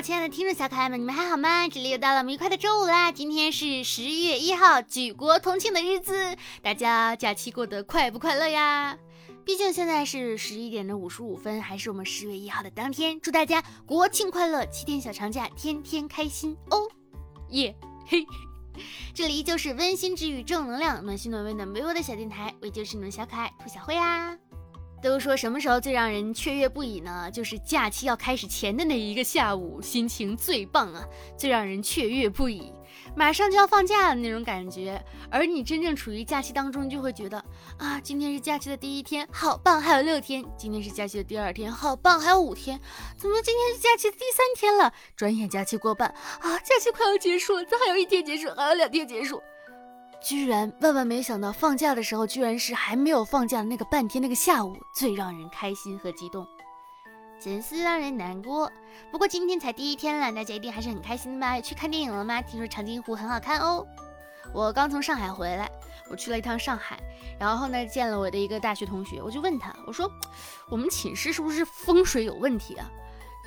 亲爱的听众小可爱们，你们还好吗？这里又到了我们愉快的周五啦！今天是十一月一号，举国同庆的日子，大家假期过得快不快乐呀？毕竟现在是十一点的五十五分，还是我们十月一号的当天。祝大家国庆快乐，七天小长假，天天开心哦！耶嘿，这里依旧是温馨治愈、正能量、暖心暖胃暖被窝的小电台，我依旧是你们小可爱兔小慧啊。都说什么时候最让人雀跃不已呢？就是假期要开始前的那一个下午，心情最棒啊，最让人雀跃不已。马上就要放假了那种感觉，而你真正处于假期当中，就会觉得啊，今天是假期的第一天，好棒，还有六天；今天是假期的第二天，好棒，还有五天。怎么今天是假期的第三天了？转眼假期过半啊，假期快要结束了，这还有一天结束，还有两天结束。居然万万没想到，放假的时候居然是还没有放假的那个半天，那个下午最让人开心和激动，真是让人难过。不过今天才第一天了，大家一定还是很开心的吧？去看电影了吗？听说长津湖很好看哦。我刚从上海回来，我去了一趟上海，然后呢见了我的一个大学同学，我就问他，我说我们寝室是不是风水有问题啊？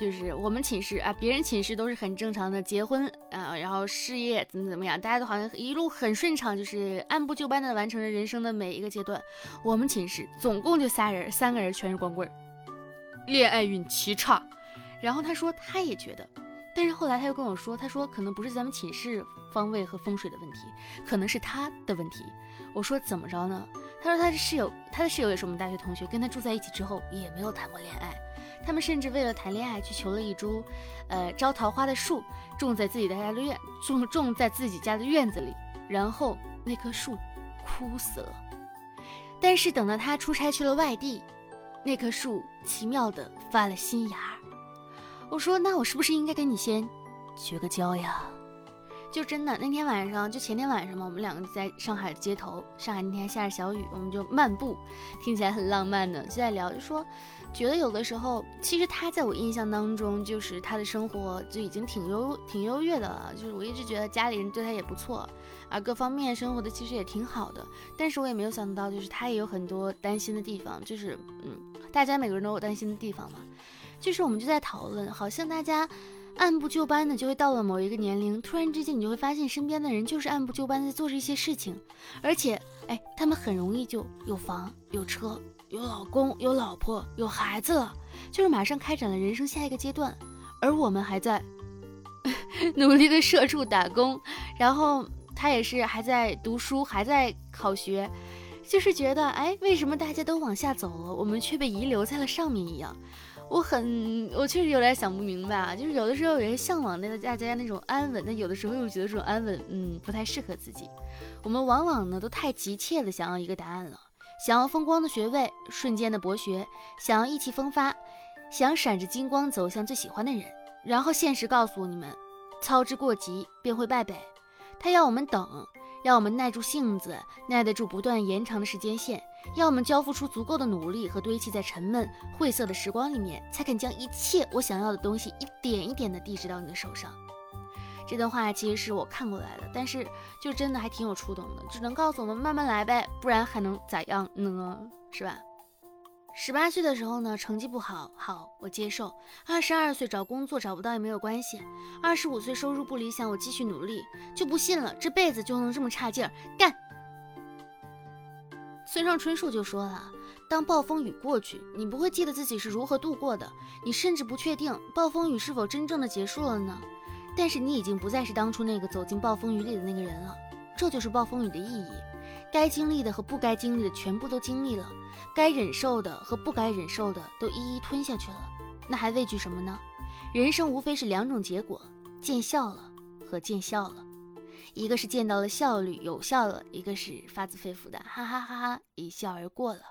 就是我们寝室啊，别人寝室都是很正常的结婚啊，然后事业怎么怎么样，大家都好像一路很顺畅，就是按部就班的完成了人生的每一个阶段。我们寝室总共就仨人，三个人全是光棍，恋爱运奇差。然后他说他也觉得，但是后来他又跟我说，他说可能不是咱们寝室方位和风水的问题，可能是他的问题。我说怎么着呢？他说他的室友，他的室友也是我们大学同学，跟他住在一起之后也没有谈过恋爱。他们甚至为了谈恋爱去求了一株，呃，招桃花的树，种在自己的家的院，种种在自己家的院子里，然后那棵树枯死了。但是等到他出差去了外地，那棵树奇妙的发了新芽。我说，那我是不是应该跟你先绝个交呀？就真的那天晚上，就前天晚上嘛，我们两个在上海街头，上海那天下着小雨，我们就漫步，听起来很浪漫的，就在聊，就说。觉得有的时候，其实他在我印象当中，就是他的生活就已经挺优挺优越的了。就是我一直觉得家里人对他也不错，啊，各方面生活的其实也挺好的。但是我也没有想到，就是他也有很多担心的地方。就是嗯，大家每个人都有担心的地方嘛。就是我们就在讨论，好像大家按部就班的就会到了某一个年龄，突然之间你就会发现身边的人就是按部就班在做这些事情，而且哎，他们很容易就有房有车。有老公，有老婆，有孩子了，就是马上开展了人生下一个阶段，而我们还在 努力的社畜打工，然后他也是还在读书，还在考学，就是觉得，哎，为什么大家都往下走了，我们却被遗留在了上面一样？我很，我确实有点想不明白啊，就是有的时候有些向往那个大家那种安稳，但有的时候又觉得这种安稳，嗯，不太适合自己。我们往往呢都太急切的想要一个答案了。想要风光的学位，瞬间的博学，想要意气风发，想闪着金光走向最喜欢的人，然后现实告诉你们，操之过急便会败北。他要我们等，要我们耐住性子，耐得住不断延长的时间线，要我们交付出足够的努力和堆砌在沉闷晦涩的时光里面，才肯将一切我想要的东西一点一点的递至到你的手上。这段话其实是我看过来的，但是就真的还挺有触动的，只能告诉我们慢慢来呗，不然还能咋样呢？是吧？十八岁的时候呢，成绩不好，好我接受；二十二岁找工作找不到也没有关系；二十五岁收入不理想，我继续努力。就不信了，这辈子就能这么差劲儿干？村上春树就说了，当暴风雨过去，你不会记得自己是如何度过的，你甚至不确定暴风雨是否真正的结束了呢？但是你已经不再是当初那个走进暴风雨里的那个人了，这就是暴风雨的意义。该经历的和不该经历的全部都经历了，该忍受的和不该忍受的都一一吞下去了，那还畏惧什么呢？人生无非是两种结果：见笑了和见笑了。一个是见到了效率有效了，一个是发自肺腑的哈哈哈哈一笑而过了。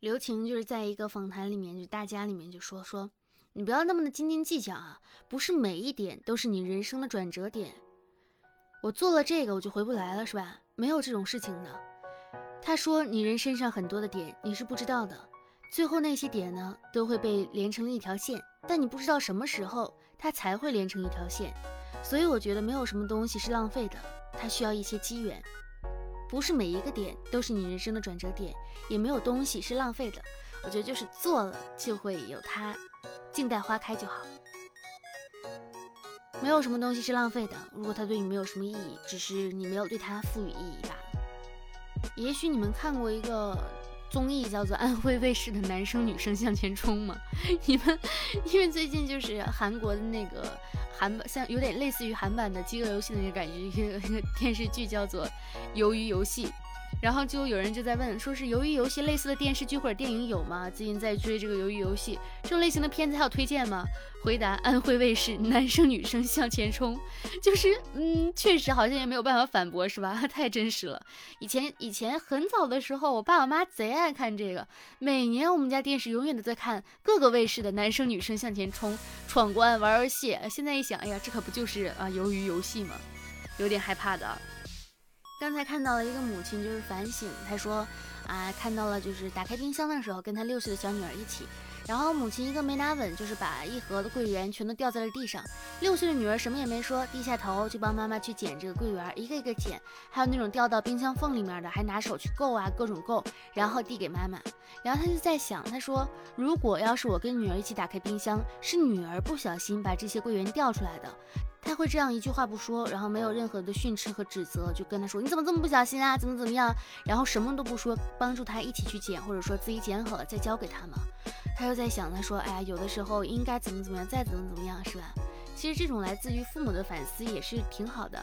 刘晴就是在一个访谈里面，就大家里面就说说。你不要那么的斤斤计较啊！不是每一点都是你人生的转折点。我做了这个，我就回不来了，是吧？没有这种事情的。他说，你人身上很多的点你是不知道的，最后那些点呢，都会被连成一条线，但你不知道什么时候它才会连成一条线。所以我觉得没有什么东西是浪费的，它需要一些机缘。不是每一个点都是你人生的转折点，也没有东西是浪费的。我觉得就是做了就会有它。静待花开就好。没有什么东西是浪费的，如果它对你没有什么意义，只是你没有对它赋予意义罢了。也许你们看过一个综艺，叫做《安徽卫视的男生女生向前冲》吗？你们因为最近就是韩国的那个韩版，像有点类似于韩版的饥饿游戏的那个感觉，一个一个电视剧叫做《鱿鱼游戏》。然后就有人就在问，说是鱿鱼游戏类似的电视剧或者电影有吗？最近在追这个鱿鱼游戏这种类型的片子，还有推荐吗？回答：安徽卫视男生女生向前冲，就是嗯，确实好像也没有办法反驳，是吧？太真实了。以前以前很早的时候，我爸我妈贼爱看这个，每年我们家电视永远都在看各个卫视的男生女生向前冲，闯关玩游戏。现在一想，哎呀，这可不就是啊鱿鱼游戏吗？有点害怕的。刚才看到了一个母亲，就是反省，她说啊，看到了就是打开冰箱的时候，跟她六岁的小女儿一起，然后母亲一个没拿稳，就是把一盒的桂圆全都掉在了地上。六岁的女儿什么也没说，低下头就帮妈妈去捡这个桂圆，一个一个捡，还有那种掉到冰箱缝里面的，还拿手去够啊，各种够，然后递给妈妈。然后她就在想，她说，如果要是我跟女儿一起打开冰箱，是女儿不小心把这些桂圆掉出来的。他会这样一句话不说，然后没有任何的训斥和指责，就跟他说你怎么这么不小心啊，怎么怎么样，然后什么都不说，帮助他一起去捡，或者说自己捡好了再交给他嘛。他又在想，他说，哎呀，有的时候应该怎么怎么样，再怎么怎么样，是吧？其实这种来自于父母的反思也是挺好的。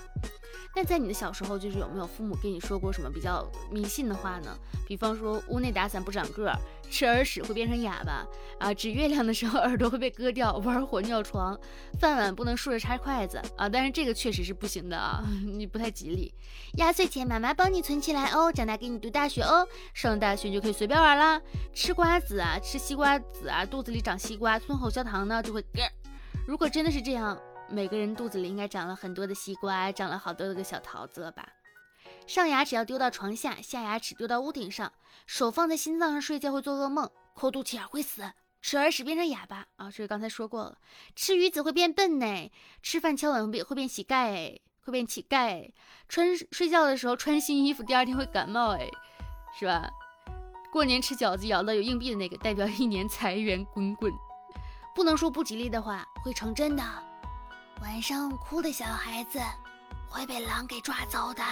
那在你的小时候，就是有没有父母跟你说过什么比较迷信的话呢？比方说屋内打伞不长个儿，吃耳屎会变成哑巴啊，指月亮的时候耳朵会被割掉，玩火尿床，饭碗不能竖着插筷子啊。但是这个确实是不行的啊，你不太吉利。压岁钱妈妈帮你存起来哦，长大给你读大学哦，上大学就可以随便玩啦。吃瓜子啊，吃西瓜籽啊，肚子里长西瓜，吞口香糖呢就会。如果真的是这样。每个人肚子里应该长了很多的西瓜，长了好多的个小桃子了吧？上牙齿要丢到床下，下牙齿丢到屋顶上。手放在心脏上睡觉会做噩梦，抠肚脐眼会死，吃耳屎变成哑巴啊！这个刚才说过了。吃鱼子会变笨呢，吃饭敲碗会变会变乞丐，会变乞丐。穿睡觉的时候穿新衣服，第二天会感冒哎，是吧？过年吃饺子咬到有硬币的那个，代表一年财源滚滚。不能说不吉利的话，会成真的。晚上哭的小孩子会被狼给抓走的。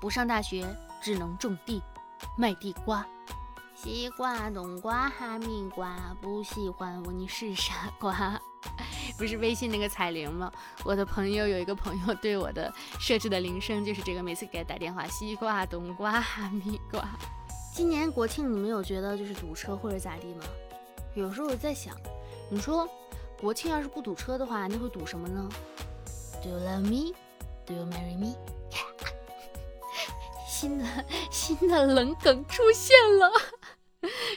不上大学只能种地卖地瓜，西瓜、冬瓜、哈密瓜，不喜欢我你是傻瓜。不是微信那个彩铃吗？我的朋友有一个朋友对我的设置的铃声就是这个，每次给他打电话，西瓜、冬瓜、哈密瓜。今年国庆你们有觉得就是堵车或者咋地吗？有时候我在想，你说。国庆要是不堵车的话，那会堵什么呢？Do you love me? Do you marry me? 新的新的冷梗出现了，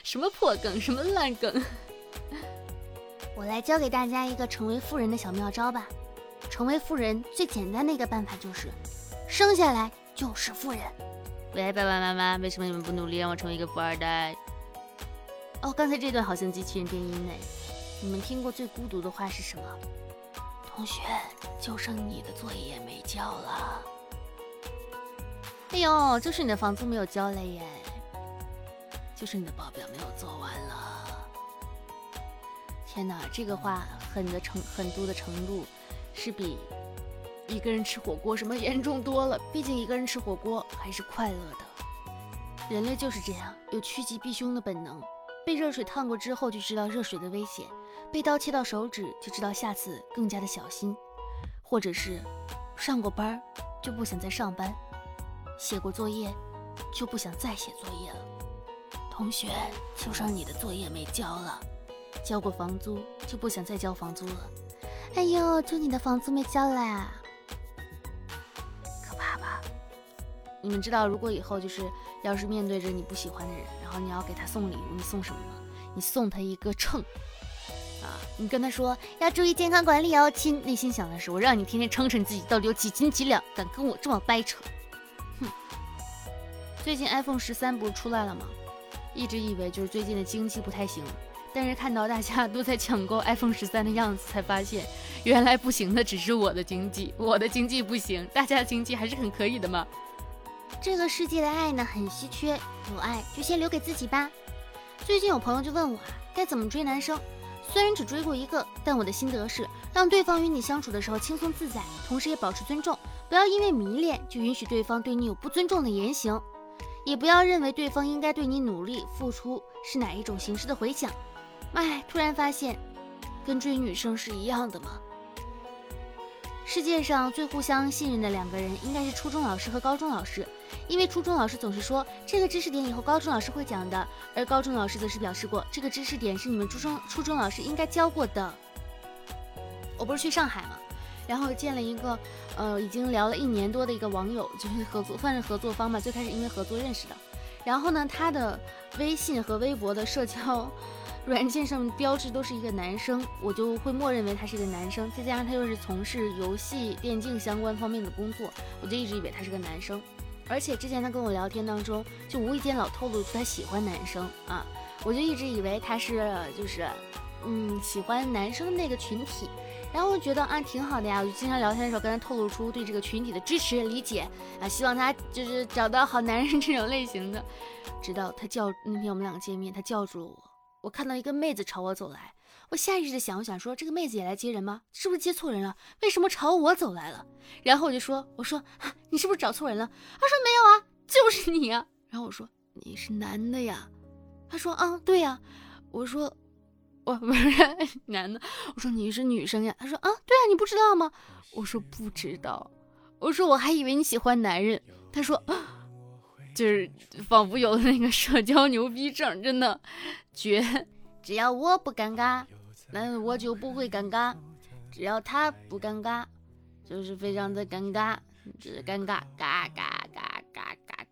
什么破梗，什么烂梗？我来教给大家一个成为富人的小妙招吧。成为富人最简单的一个办法就是生下来就是富人。喂，爸爸妈妈，为什么你们不努力让我成为一个富二代？哦，刚才这段好像机器人电音呢。你们听过最孤独的话是什么？同学，就剩你的作业没交了。哎呦，就是你的房租没有交了耶，就是你的报表没有做完了。天哪，这个话狠的程狠毒的程度，是比一个人吃火锅什么严重多了。毕竟一个人吃火锅还是快乐的。人类就是这样，有趋吉避凶的本能。被热水烫过之后，就知道热水的危险。被刀切到手指，就知道下次更加的小心；或者是上过班就不想再上班，写过作业就不想再写作业了。同学，就剩你的作业没交了；交过房租就不想再交房租了。哎呦，就你的房租没交了，可怕吧？你们知道，如果以后就是要是面对着你不喜欢的人，然后你要给他送礼物，你送什么吗？你送他一个秤。啊，你跟他说要注意健康管理哦，亲。内心想的是，我让你天天称称自己到底有几斤几两，敢跟我这么掰扯，最近 iPhone 十三不是出来了吗？一直以为就是最近的经济不太行，但是看到大家都在抢购 iPhone 十三的样子，才发现原来不行的只是我的经济，我的经济不行，大家经济还是很可以的嘛。这个世界的爱呢很稀缺，有爱就先留给自己吧。最近有朋友就问我啊，该怎么追男生？虽然只追过一个，但我的心得是，让对方与你相处的时候轻松自在，同时也保持尊重，不要因为迷恋就允许对方对你有不尊重的言行，也不要认为对方应该对你努力付出是哪一种形式的回响。哎，突然发现，跟追女生是一样的吗？世界上最互相信任的两个人，应该是初中老师和高中老师，因为初中老师总是说这个知识点以后高中老师会讲的，而高中老师则是表示过这个知识点是你们初中初中老师应该教过的。我不是去上海吗，然后见了一个呃已经聊了一年多的一个网友，就是合作算是合作方吧，最开始因为合作认识的，然后呢他的微信和微博的社交。软件上标志都是一个男生，我就会默认为他是一个男生。再加上他又是从事游戏电竞相关方面的工作，我就一直以为他是个男生。而且之前他跟我聊天当中，就无意间老透露出他喜欢男生啊，我就一直以为他是就是嗯喜欢男生那个群体。然后我觉得啊挺好的呀，我就经常聊天的时候跟他透露出对这个群体的支持理解啊，希望他就是找到好男人这种类型的。直到他叫那天我们两个见面，他叫住了我。我看到一个妹子朝我走来，我下意识的想，我想说这个妹子也来接人吗？是不是接错人了？为什么朝我走来了？然后我就说，我说啊你是不是找错人了？他说没有啊，就是你啊。然后我说你是男的呀？他说啊，对呀。我说我不是 男的。我说你是女生呀？他说啊，对啊，你不知道吗？我说不知道。我说我还以为你喜欢男人。他说。就是仿佛有了那个社交牛逼症，真的绝！只要我不尴尬，那我就不会尴尬；只要他不尴尬，就是非常的尴尬，就是尴尬，嘎嘎嘎嘎嘎嘎。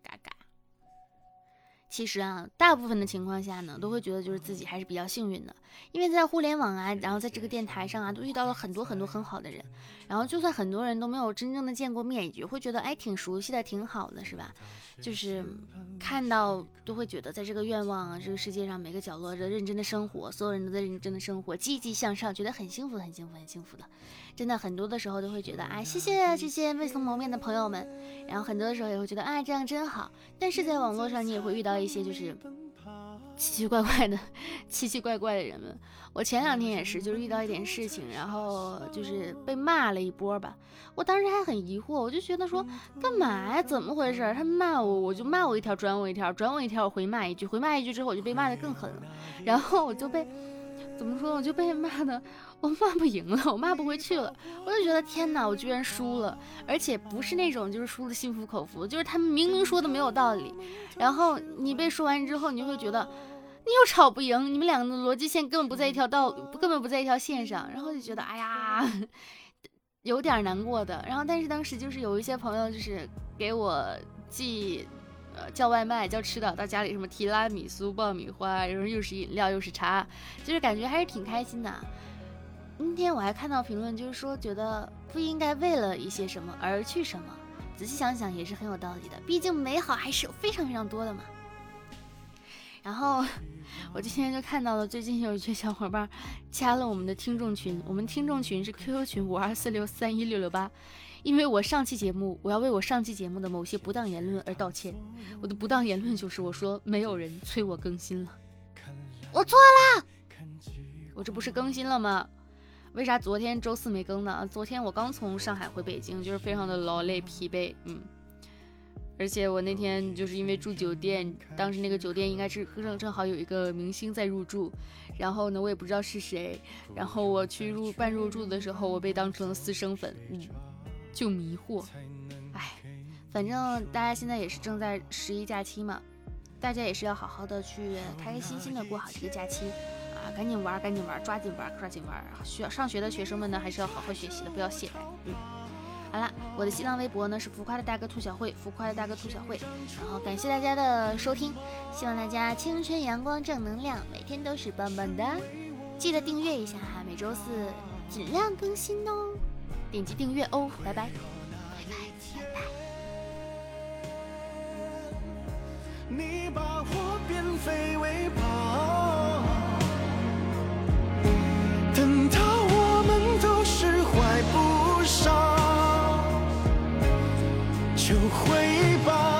其实啊，大部分的情况下呢，都会觉得就是自己还是比较幸运的，因为在互联网啊，然后在这个电台上啊，都遇到了很多很多很好的人，然后就算很多人都没有真正的见过面，也会觉得哎挺熟悉的，挺好的，是吧？就是看到都会觉得，在这个愿望啊，这个世界上每个角落的认真的生活，所有人都在认真的生活，积极向上，觉得很幸福，很幸福，很幸福的。真的很多的时候都会觉得，啊，谢谢这些未曾谋面的朋友们。然后很多的时候也会觉得，啊，这样真好。但是在网络上，你也会遇到一些就是。奇奇怪怪的，奇奇怪怪的人们。我前两天也是，就是遇到一点事情，然后就是被骂了一波吧。我当时还很疑惑，我就觉得说，干嘛呀？怎么回事？他骂我，我就骂我一条，转我一条，转我一条，我回骂一句，回骂一句之后，我就被骂的更狠了。然后我就被，怎么说？我就被骂的。我骂不赢了，我骂不回去了，我就觉得天哪，我居然输了，而且不是那种就是输的心服口服，就是他们明明说的没有道理，然后你被说完之后，你就会觉得你又吵不赢，你们两个的逻辑线根本不在一条道，根本不在一条线上，然后就觉得哎呀，有点难过的。然后但是当时就是有一些朋友就是给我寄，呃叫外卖叫吃的到家里，什么提拉米苏、爆米花，然后又是饮料又是茶，就是感觉还是挺开心的。今天我还看到评论，就是说觉得不应该为了一些什么而去什么。仔细想想也是很有道理的，毕竟美好还是有非常非常多的嘛。然后我今天就看到了，最近有一群小伙伴加了我们的听众群，我们听众群是 QQ 群五二四六三一六六八。因为我上期节目，我要为我上期节目的某些不当言论而道歉。我的不当言论就是我说没有人催我更新了，我错了，我这不是更新了吗？为啥昨天周四没更呢？昨天我刚从上海回北京，就是非常的劳累疲惫，嗯，而且我那天就是因为住酒店，当时那个酒店应该是正正好有一个明星在入住，然后呢我也不知道是谁，然后我去入办入住的时候，我被当成了私生粉，嗯，就迷惑，哎，反正大家现在也是正在十一假期嘛，大家也是要好好的去开开心心的过好这个假期。啊，赶紧玩，赶紧玩，抓紧玩，抓紧玩！需要上学的学生们呢，还是要好好学习的，不要懈怠。嗯，好了，我的新浪微博呢是浮夸的大哥兔小慧，浮夸的大哥兔小慧。然后感谢大家的收听，希望大家青春阳光正能量，每天都是棒棒的。记得订阅一下哈，每周四尽量更新哦，点击订阅哦，拜拜，拜拜，拜拜。你把我变废为宝。难道我们都释怀不上，就回吧？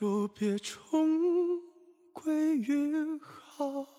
就别重归于好。